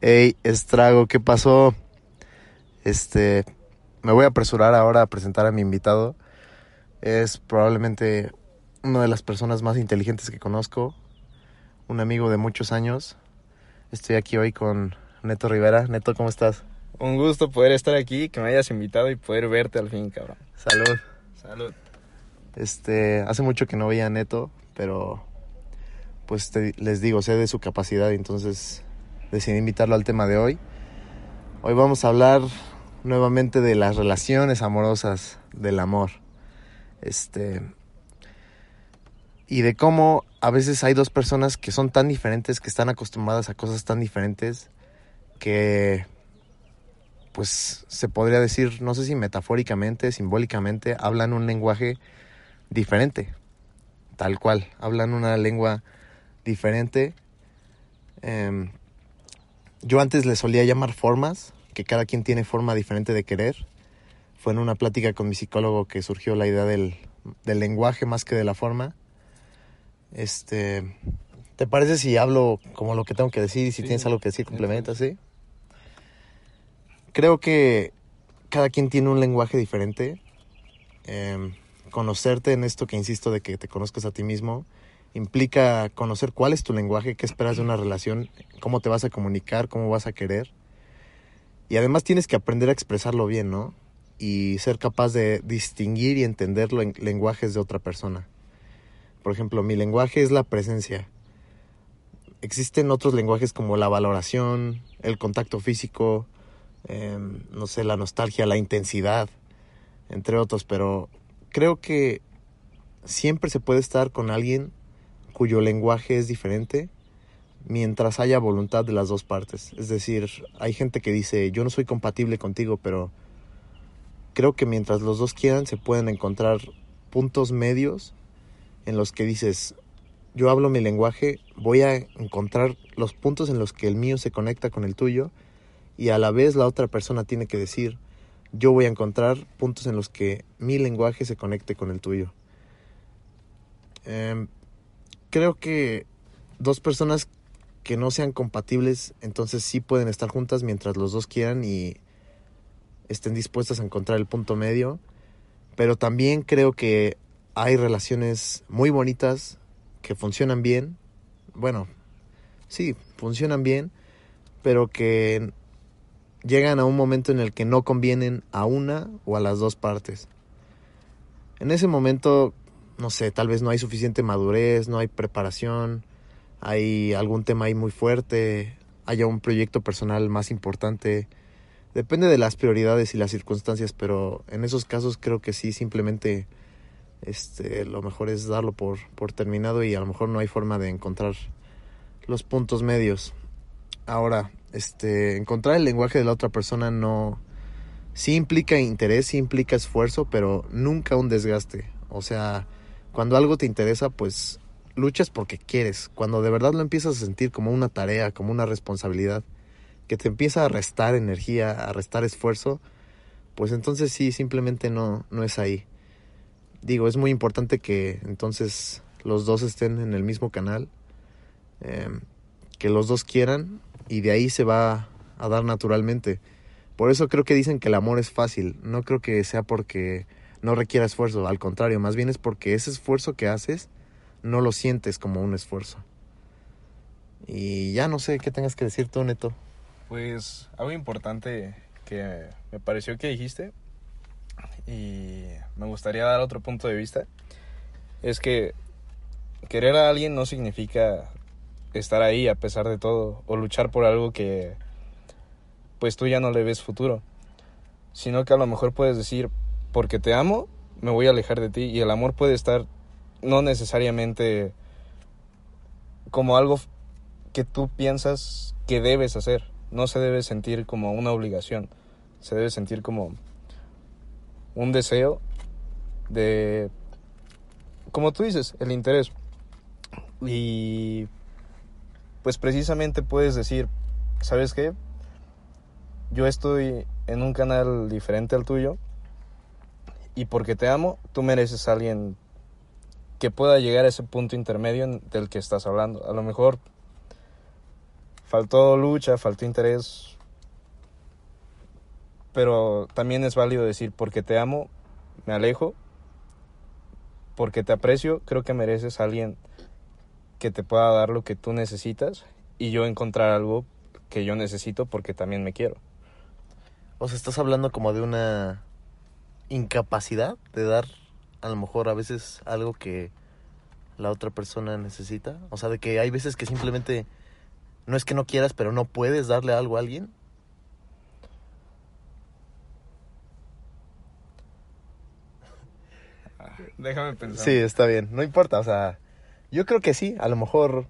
Hey, Estrago, ¿qué pasó? Este, me voy a apresurar ahora a presentar a mi invitado. Es probablemente una de las personas más inteligentes que conozco, un amigo de muchos años. Estoy aquí hoy con Neto Rivera. Neto, ¿cómo estás? Un gusto poder estar aquí, que me hayas invitado y poder verte al fin, cabrón. Salud. Salud. Este, hace mucho que no veía a Neto, pero pues te- les digo, sé de su capacidad, entonces decidí invitarlo al tema de hoy. Hoy vamos a hablar nuevamente de las relaciones amorosas, del amor. Este y de cómo a veces hay dos personas que son tan diferentes, que están acostumbradas a cosas tan diferentes que pues se podría decir, no sé si metafóricamente, simbólicamente, hablan un lenguaje diferente, tal cual, hablan una lengua diferente. Em, yo antes le solía llamar formas, que cada quien tiene forma diferente de querer. Fue en una plática con mi psicólogo que surgió la idea del, del lenguaje más que de la forma. Este, ¿te parece si hablo como lo que tengo que decir y si Sí, tienes algo que decir complementa, sí? Creo que cada quien tiene un lenguaje diferente. Em, conocerte en esto que insisto de que te conozcas a ti mismo implica conocer cuál es tu lenguaje, qué esperas de una relación, cómo te vas a comunicar, cómo vas a querer. Y además tienes que aprender a expresarlo bien, ¿no? Y ser capaz de distinguir y entender los lenguajes de otra persona. Por ejemplo, mi lenguaje es la presencia. Existen otros lenguajes como la valoración, el contacto físico, em, no sé, la nostalgia, la intensidad, entre otros, pero creo que siempre se puede estar con alguien cuyo lenguaje es diferente mientras haya voluntad de las dos partes. Es decir, hay gente que dice, yo no soy compatible contigo, pero creo que mientras los dos quieran se pueden encontrar puntos medios en los que dices, yo hablo mi lenguaje, voy a encontrar los puntos en los que el mío se conecta con el tuyo y a la vez la otra persona tiene que decir, yo voy a encontrar puntos en los que mi lenguaje se conecte con el tuyo. Em, creo que dos personas que no sean compatibles, entonces sí pueden estar juntas mientras los dos quieran y estén dispuestas a encontrar el punto medio. Pero también creo que hay relaciones muy bonitas que funcionan bien. Bueno, sí, funcionan bien, pero que llegan a un momento en el que no convienen a una o a las dos partes. En ese momento, no sé, tal vez no hay suficiente madurez, no hay preparación, hay algún tema ahí muy fuerte, haya un proyecto personal más importante. Depende de las prioridades y las circunstancias, pero en esos casos creo que sí, simplemente este, lo mejor es darlo por, por terminado y a lo mejor no hay forma de encontrar los puntos medios. Ahora, este, encontrar el lenguaje de la otra persona no, sí implica interés, sí implica esfuerzo, pero nunca un desgaste. O sea, cuando algo te interesa, pues luchas porque quieres. Cuando de verdad lo empiezas a sentir como una tarea, como una responsabilidad, que te empieza a restar energía, a restar esfuerzo, pues entonces sí, simplemente no, no es ahí. Digo, es muy importante que entonces los dos estén en el mismo canal, eh, que los dos quieran y de ahí se va a dar naturalmente. Por eso creo que dicen que el amor es fácil. No creo que sea porque no requiera esfuerzo. Al contrario, más bien es porque ese esfuerzo que haces no lo sientes como un esfuerzo. Y ya no sé qué tengas que decir tú, Neto. Pues algo importante que me pareció que dijiste y me gustaría dar otro punto de vista es que querer a alguien no significa estar ahí a pesar de todo o luchar por algo que pues tú ya no le ves futuro, sino que a lo mejor puedes decir, porque te amo, me voy a alejar de ti y el amor puede estar no necesariamente como algo que tú piensas que debes hacer, no se debe sentir como una obligación, se debe sentir como un deseo de, como tú dices, el interés. Y pues precisamente puedes decir, ¿sabes qué? Yo estoy en un canal diferente al tuyo y porque te amo, tú mereces a alguien que pueda llegar a ese punto intermedio del que estás hablando. A lo mejor faltó lucha, faltó interés. Pero también es válido decir, porque te amo, me alejo. Porque te aprecio, creo que mereces a alguien que te pueda dar lo que tú necesitas y yo encontrar algo que yo necesito porque también me quiero. O sea, estás hablando como de una incapacidad de dar a lo mejor a veces algo que la otra persona necesita. O sea, de que hay veces que simplemente no es que no quieras, pero no puedes darle algo a alguien. Déjame pensar. Sí, está bien, no importa, o sea, yo creo que sí, a lo mejor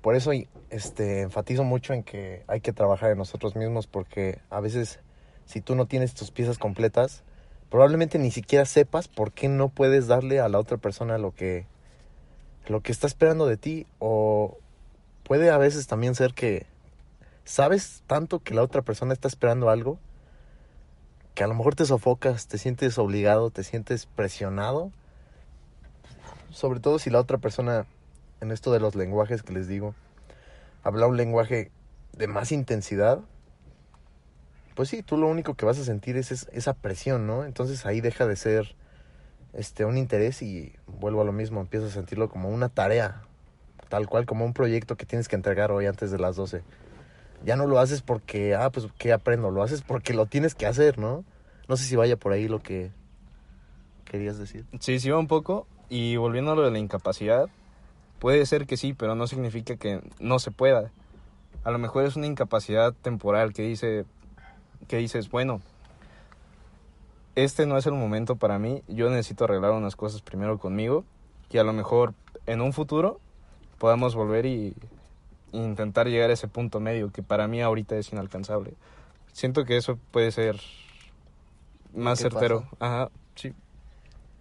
por eso este enfatizo mucho en que hay que trabajar en nosotros mismos porque a veces si tú no tienes tus piezas completas, probablemente ni siquiera sepas por qué no puedes darle a la otra persona lo que lo que está esperando de ti o puede a veces también ser que sabes tanto que la otra persona está esperando algo que a lo mejor te sofocas, te sientes obligado, te sientes presionado. Sobre todo si la otra persona, en esto de los lenguajes que les digo, habla un lenguaje de más intensidad, pues sí, tú lo único que vas a sentir es, esa presión, ¿no? Entonces ahí deja de ser este un interés y vuelvo a lo mismo, empiezas a sentirlo como una tarea, tal cual como un proyecto que tienes que entregar hoy antes de las 12 ya no lo haces porque, ah, pues, ¿qué aprendo? Lo haces porque lo tienes que hacer, ¿no? No sé si vaya por ahí lo que querías decir. Sí, sí va un poco. Y volviendo a lo de la incapacidad, puede ser que sí, pero no significa que no se pueda. A lo mejor es una incapacidad temporal que dice, que dices, bueno, este no es el momento para mí, yo necesito arreglar unas cosas primero conmigo y a lo mejor en un futuro podamos volver y intentar llegar a ese punto medio que para mí ahorita es inalcanzable. Siento que eso puede ser más certero. Ajá, sí.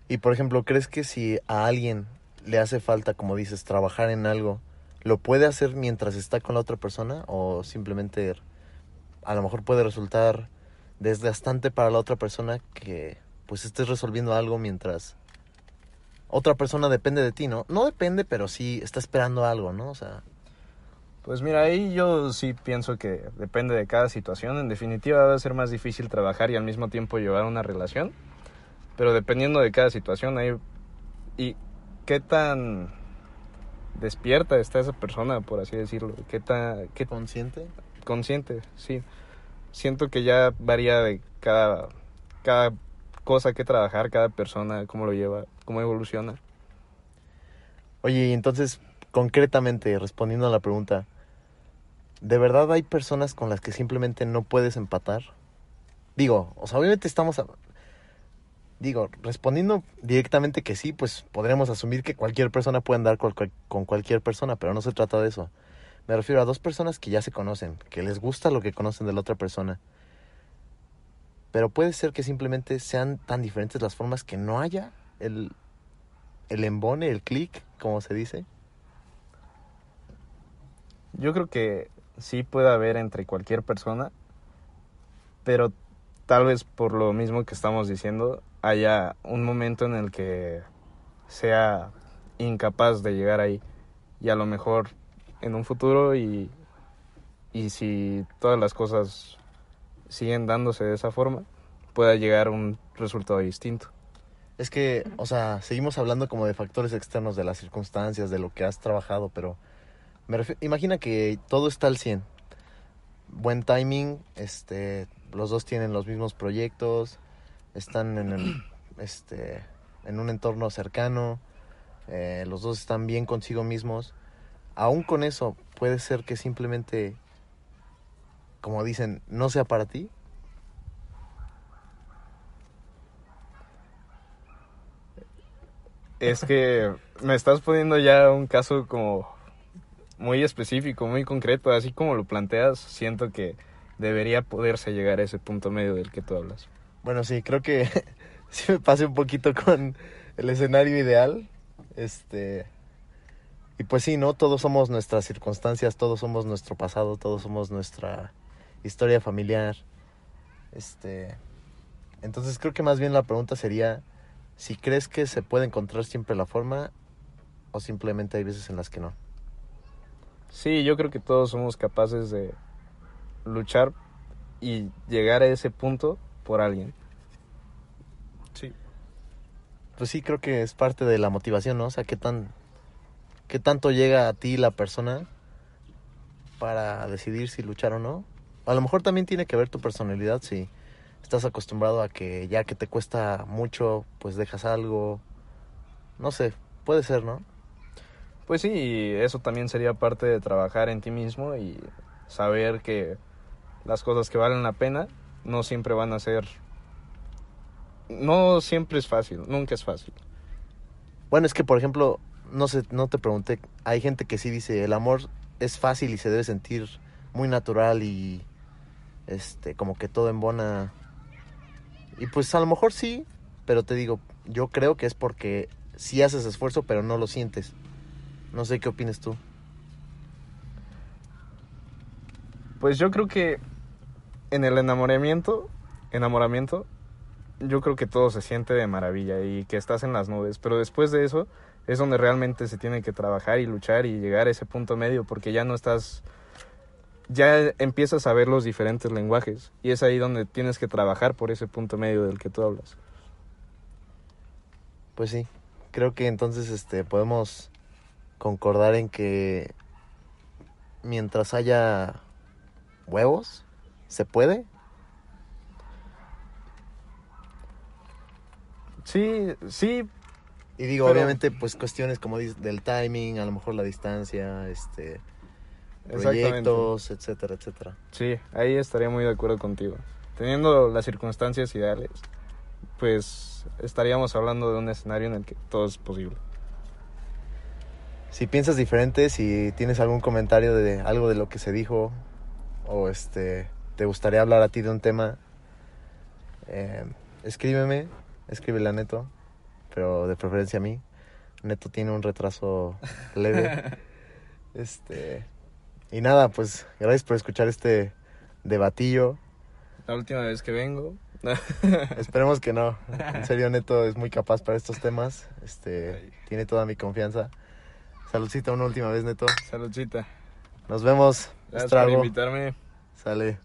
Y por ejemplo, ¿crees que si a alguien le hace falta, como dices, trabajar en algo, lo puede hacer mientras está con la otra persona o simplemente a lo mejor puede resultar desgastante para la otra persona que pues estés resolviendo algo mientras otra persona depende de ti, ¿no? No depende, pero sí está esperando algo, ¿no? O sea, pues mira, ahí yo sí pienso que depende de cada situación. En definitiva va a ser más difícil trabajar y al mismo tiempo llevar una relación. Pero dependiendo de cada situación ahí... Y qué tan despierta está esa persona, por así decirlo. ¿Qué tan... Qué... ¿Consciente? Consciente, sí. Siento que ya varía de cada, cada cosa que trabajar, cada persona, cómo lo lleva, cómo evoluciona. Oye, y entonces, concretamente, respondiendo a la pregunta, ¿de verdad hay personas con las que simplemente no puedes empatar? Digo, o sea, obviamente estamos... Digo, respondiendo directamente que sí, pues podríamos asumir que cualquier persona puede andar con cualquier persona, pero no se trata de eso. Me refiero a dos personas que ya se conocen, que les gusta lo que conocen de la otra persona. Pero puede ser que simplemente sean tan diferentes las formas que no haya el, el embone, el clic, como se dice. Yo creo que sí puede haber entre cualquier persona, pero tal vez por lo mismo que estamos diciendo, haya un momento en el que sea incapaz de llegar ahí y a lo mejor en un futuro y, y si todas las cosas siguen dándose de esa forma, pueda llegar a un resultado distinto. Es que, o sea, seguimos hablando como de factores externos, de las circunstancias, de lo que has trabajado, pero imagina que todo está al 100. Buen timing, este, los dos tienen los mismos proyectos, están en, el, este, en un entorno cercano, eh, los dos están bien consigo mismos. Aún con eso, puede ser que simplemente, como dicen, no sea para ti. Es que me estás poniendo ya un caso como muy específico, muy concreto, así como lo planteas, siento que debería poderse llegar a ese punto medio del que tú hablas. Bueno, sí, creo que sí me pasé un poquito con el escenario ideal. Este y pues sí, ¿no? Todos somos nuestras circunstancias, todos somos nuestro pasado, todos somos nuestra historia familiar. Este entonces creo que más bien la pregunta sería si crees que se puede encontrar siempre la forma o simplemente hay veces en las que no. Sí, yo creo que todos somos capaces de luchar y llegar a ese punto por alguien. Sí. Pues sí, creo que es parte de la motivación, ¿no? O sea, qué tan qué tanto llega a ti la persona para decidir si luchar o no. A lo mejor también tiene que ver tu personalidad, si estás acostumbrado a que ya que te cuesta mucho, pues dejas algo. No sé, puede ser, ¿no? Pues sí, eso también sería parte de trabajar en ti mismo y saber que las cosas que valen la pena no siempre van a ser... No siempre es fácil, nunca es fácil. Bueno, es que por ejemplo, no sé, no te pregunté, hay gente que sí dice, el amor es fácil y se debe sentir muy natural y este como que todo embona. Y pues a lo mejor sí, pero te digo, yo creo que es porque sí haces esfuerzo, pero no lo sientes. No sé qué opinas tú. Pues yo creo que en el enamoramiento, enamoramiento, yo creo que todo se siente de maravilla y que estás en las nubes, pero después de eso es donde realmente se tiene que trabajar y luchar y llegar a ese punto medio porque ya no estás ya empiezas a ver los diferentes lenguajes y es ahí donde tienes que trabajar por ese punto medio del que tú hablas. Pues sí, creo que entonces este podemos concordar en que mientras haya huevos, se puede. Sí, sí. Y digo, obviamente, pues cuestiones como del timing, a lo mejor la distancia, este, proyectos, etcétera, etcétera. Sí, ahí estaría muy de acuerdo contigo. Teniendo las circunstancias ideales, pues estaríamos hablando de un escenario en el que todo es posible. Si piensas diferente, si tienes algún comentario de algo de lo que se dijo, o este, te gustaría hablar a ti de un tema, eh, escríbeme, escríbele a Neto, pero de preferencia a mí. Neto tiene un retraso leve. este, y nada, pues gracias por escuchar este debatillo. La última vez que vengo. Esperemos que no. En serio, Neto es muy capaz para estos temas. Este, tiene toda mi confianza. Saludcita una última vez, Neto. Saludcita. Nos vemos. Gracias por invitarme. Sale.